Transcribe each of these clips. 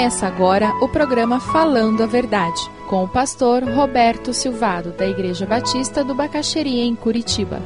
Começa agora o programa Falando a Verdade, com o pastor Roberto Silvado, da Igreja Batista do Bacaxeria, em Curitiba.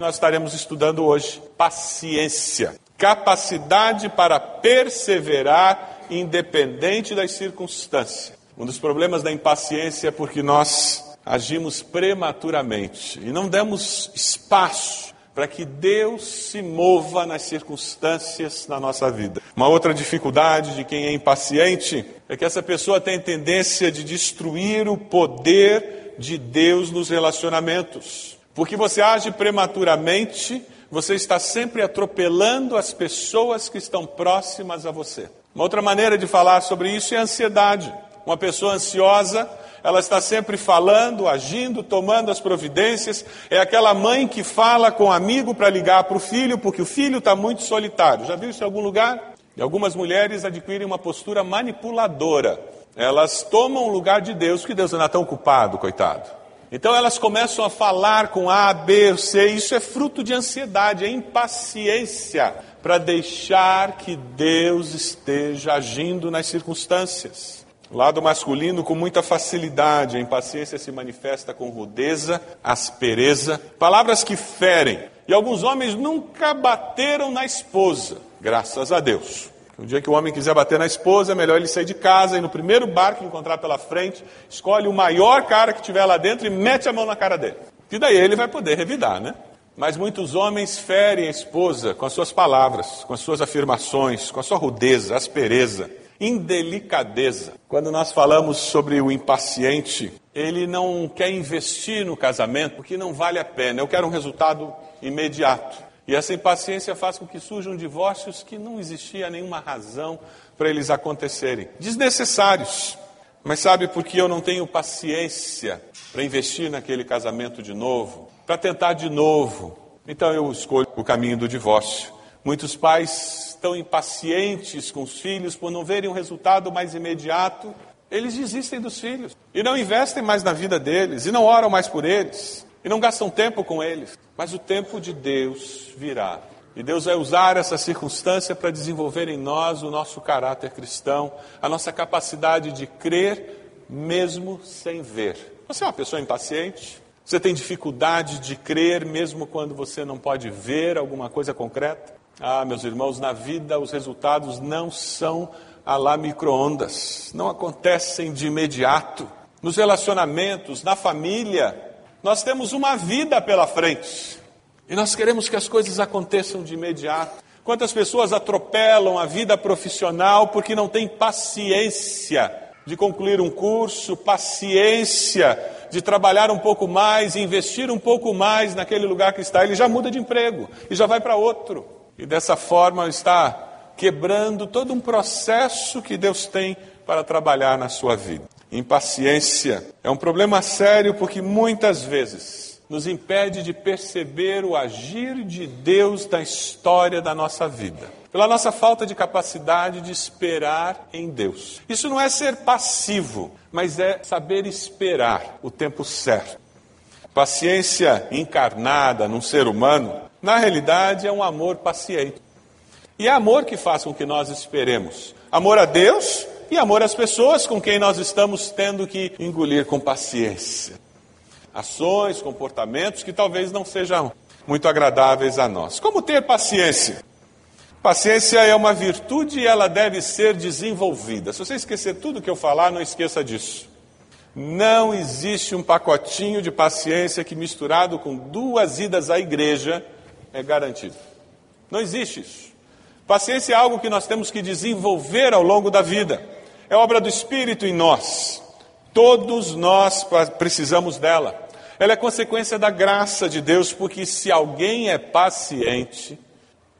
Nós estaremos estudando hoje paciência, capacidade para perseverar independente das circunstâncias. Um dos problemas da impaciência é porque nós agimos prematuramente e não damos espaço para que Deus se mova nas circunstâncias na nossa vida. Uma outra dificuldade de quem é impaciente é que essa pessoa tem tendência de destruir o poder de Deus nos relacionamentos. Porque você age prematuramente, você está sempre atropelando as pessoas que estão próximas a você. Uma outra maneira de falar sobre isso é a ansiedade. Uma pessoa ansiosa ela está sempre falando, agindo, tomando as providências. É aquela mãe que fala com o amigo para ligar para o filho, porque o filho está muito solitário. Já viu isso em algum lugar? E algumas mulheres adquirem uma postura manipuladora. Elas tomam o lugar de Deus, porque Deus não está tão ocupado, coitado. Então elas começam a falar com A, B, C, isso é fruto de ansiedade, é impaciência para deixar que Deus esteja agindo nas circunstâncias. O lado masculino, com muita facilidade, a impaciência se manifesta com rudeza, aspereza, palavras que ferem. E alguns homens nunca bateram na esposa, graças a Deus. O dia que o homem quiser bater na esposa, é melhor ele sair de casa e no primeiro bar que encontrar pela frente, escolhe o maior cara que tiver lá dentro e mete a mão na cara dele. E daí ele vai poder revidar, né? Mas muitos homens ferem a esposa com as suas palavras, com as suas afirmações, com a sua rudeza, aspereza indelicadeza. Quando nós falamos sobre o impaciente, ele não quer investir no casamento porque não vale a pena. Eu quero um resultado imediato. E essa impaciência faz com que surjam divórcios que não existia nenhuma razão para eles acontecerem. Desnecessários. Mas sabe por que eu não tenho paciência para investir naquele casamento de novo? Para tentar de novo. Então eu escolho o caminho do divórcio. Muitos pais estão impacientes com os filhos por não verem um resultado mais imediato, eles desistem dos filhos e não investem mais na vida deles e não oram mais por eles e não gastam tempo com eles. Mas o tempo de Deus virá. E Deus vai usar essa circunstância para desenvolver em nós o nosso caráter cristão, a nossa capacidade de crer mesmo sem ver. Você é uma pessoa impaciente? Você tem dificuldade de crer mesmo quando você não pode ver alguma coisa concreta? Ah, meus irmãos, na vida os resultados não são a lá micro-ondas, não acontecem de imediato. Nos relacionamentos, na família, nós temos uma vida pela frente e nós queremos que as coisas aconteçam de imediato. Quantas pessoas atropelam a vida profissional porque não têm paciência de concluir um curso, paciência de trabalhar um pouco mais, investir um pouco mais naquele lugar que está, ele já muda de emprego e já vai para outro. E dessa forma está quebrando todo um processo que Deus tem para trabalhar na sua vida. Impaciência é um problema sério porque muitas vezes nos impede de perceber o agir de Deus na história da nossa vida. Pela nossa falta de capacidade de esperar em Deus. Isso não é ser passivo, mas é saber esperar o tempo certo. Paciência encarnada num ser humano na realidade, é um amor paciente. E é amor que faz com que nós esperemos. Amor a Deus e amor às pessoas com quem nós estamos tendo que engolir com paciência. Ações, comportamentos que talvez não sejam muito agradáveis a nós. Como ter paciência? Paciência é uma virtude e ela deve ser desenvolvida. Se você esquecer tudo que eu falar, não esqueça disso. Não existe um pacotinho de paciência que, misturado com duas idas à igreja, é garantido. Não existe isso. Paciência é algo que nós temos que desenvolver ao longo da vida. É obra do Espírito em nós. Todos nós precisamos dela. Ela é consequência da graça de Deus, porque se alguém é paciente,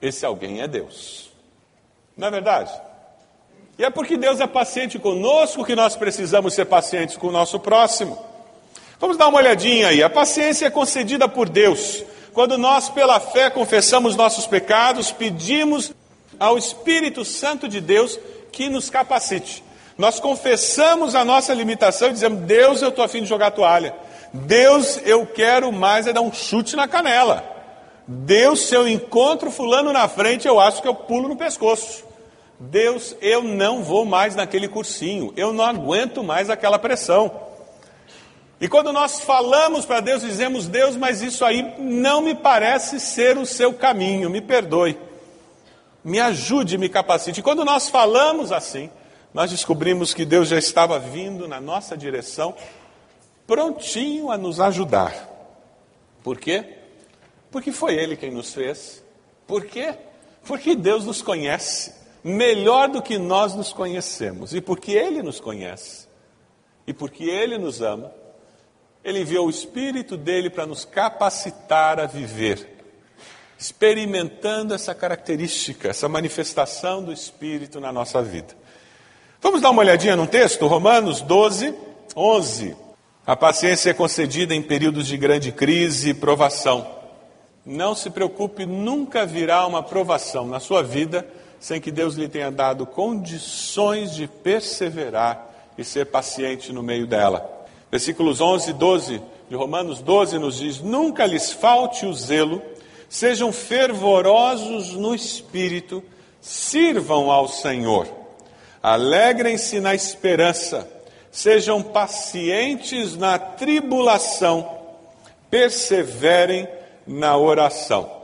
esse alguém é Deus. Não é verdade? E é porque Deus é paciente conosco que nós precisamos ser pacientes com o nosso próximo. Vamos dar uma olhadinha aí. A paciência é concedida por Deus quando nós, pela fé, confessamos nossos pecados, pedimos ao Espírito Santo de Deus que nos capacite. Nós confessamos a nossa limitação e dizemos: Deus, eu estou afim de jogar toalha. Deus, eu quero mais é dar um chute na canela. Deus, se eu encontro fulano na frente, eu acho que eu pulo no pescoço. Deus, eu não vou mais naquele cursinho, eu não aguento mais aquela pressão. E quando nós falamos para Deus, dizemos, Deus, mas isso aí não me parece ser o seu caminho, me perdoe, me ajude, me capacite. E quando nós falamos assim, nós descobrimos que Deus já estava vindo na nossa direção, prontinho a nos ajudar. Por quê? Porque foi Ele quem nos fez. Por quê? Porque Deus nos conhece melhor do que nós nos conhecemos. E porque Ele nos conhece. E porque Ele nos ama. Ele enviou o Espírito dele para nos capacitar a viver, experimentando essa característica, essa manifestação do Espírito na nossa vida. Vamos dar uma olhadinha num texto? Romanos 12, 11. A paciência é concedida em períodos de grande crise e provação não se preocupe, nunca virá uma provação na sua vida sem que Deus lhe tenha dado condições de perseverar e ser paciente no meio dela. Versículos 11 e 12 de Romanos 12 nos diz: Nunca lhes falte o zelo, sejam fervorosos no espírito, sirvam ao Senhor, alegrem-se na esperança, sejam pacientes na tribulação, perseverem na oração.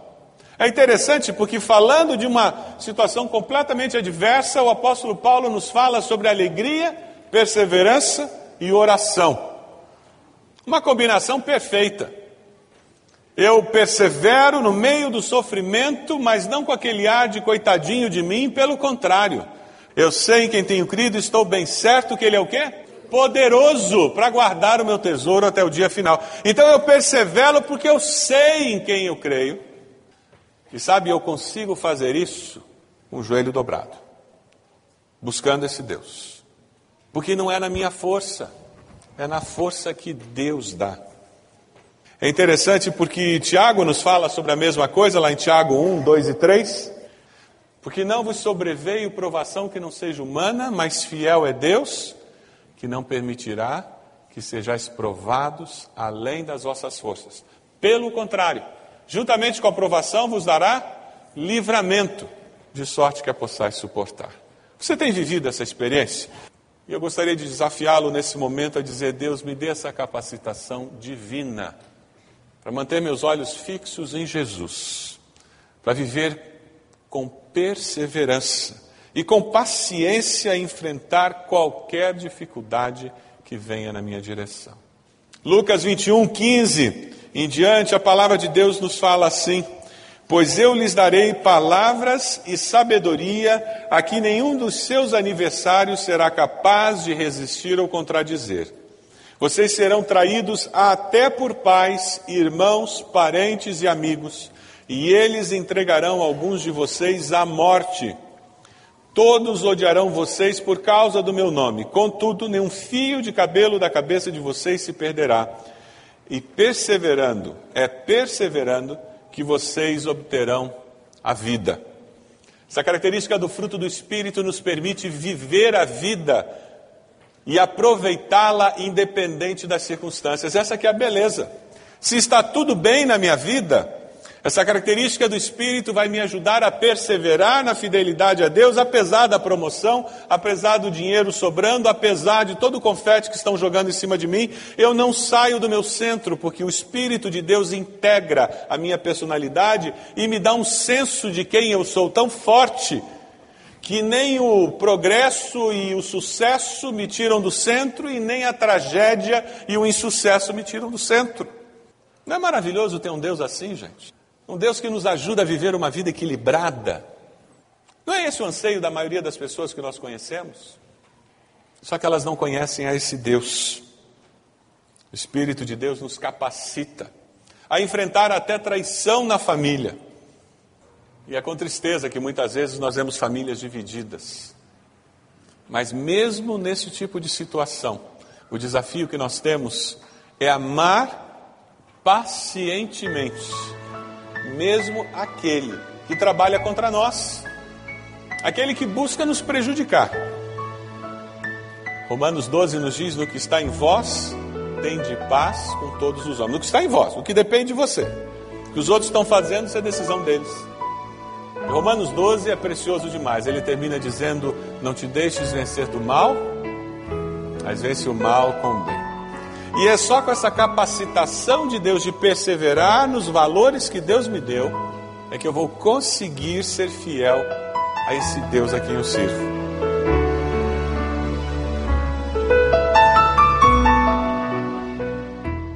É interessante porque, falando de uma situação completamente adversa, o apóstolo Paulo nos fala sobre alegria, perseverança e oração. Uma combinação perfeita. Eu persevero no meio do sofrimento, mas não com aquele ar de coitadinho de mim, pelo contrário. Eu sei em quem tenho crido, estou bem certo que Ele é o quê? poderoso para guardar o meu tesouro até o dia final. Então eu persevero porque eu sei em quem eu creio. E sabe, eu consigo fazer isso com o joelho dobrado, buscando esse Deus. Porque não é na minha força, é na força que Deus dá. É interessante porque Tiago nos fala sobre a mesma coisa lá em Tiago 1, 2 e 3. Porque não vos sobreveio provação que não seja humana, mas fiel é Deus que não permitirá que sejais provados além das vossas forças. Pelo contrário, juntamente com a provação vos dará livramento, de sorte que a possais suportar. Você tem vivido essa experiência? E eu gostaria de desafiá-lo nesse momento a dizer: Deus, me dê essa capacitação divina para manter meus olhos fixos em Jesus, para viver com perseverança e com paciência enfrentar qualquer dificuldade que venha na minha direção. Lucas 21, 15 em diante, a palavra de Deus nos fala assim: Pois eu lhes darei palavras e sabedoria a que nenhum dos seus aniversários será capaz de resistir ou contradizer. Vocês serão traídos até por pais, irmãos, parentes e amigos, e eles entregarão alguns de vocês à morte Todos odiarão vocês por causa do meu nome. Contudo, nenhum fio de cabelo da cabeça de vocês se perderá. E perseverando, é perseverando que vocês obterão a vida. Essa característica do fruto do Espírito nos permite viver a vida e aproveitá-la independente das circunstâncias. Essa que é a beleza. Se está tudo bem na minha vida, essa característica do Espírito vai me ajudar a perseverar na fidelidade a Deus, apesar da promoção, apesar do dinheiro sobrando, apesar de todo o confete que estão jogando em cima de mim. Eu não saio do meu centro, porque o Espírito de Deus integra a minha personalidade e me dá um senso de quem eu sou tão forte que nem o progresso e o sucesso me tiram do centro e nem a tragédia e o insucesso me tiram do centro. Não é maravilhoso ter um Deus assim, gente? Um Deus que nos ajuda a viver uma vida equilibrada. Não é esse o anseio da maioria das pessoas que nós conhecemos? Só que elas não conhecem a esse Deus. O Espírito de Deus nos capacita a enfrentar até traição na família. E é com tristeza que muitas vezes nós vemos famílias divididas. Mas mesmo nesse tipo de situação, o desafio que nós temos é amar pacientemente mesmo aquele que trabalha contra nós, aquele que busca nos prejudicar. Romanos 12 nos diz: no que está em vós, tende paz com todos os homens. No que está em vós, no que depende de você. O que os outros estão fazendo, isso é decisão deles. Romanos 12 é precioso demais. Ele termina dizendo: Não te deixes vencer do mal, mas vence o mal com o bem. E é só com essa capacitação de Deus de perseverar nos valores que Deus me deu, é que eu vou conseguir ser fiel a esse Deus a quem eu sirvo.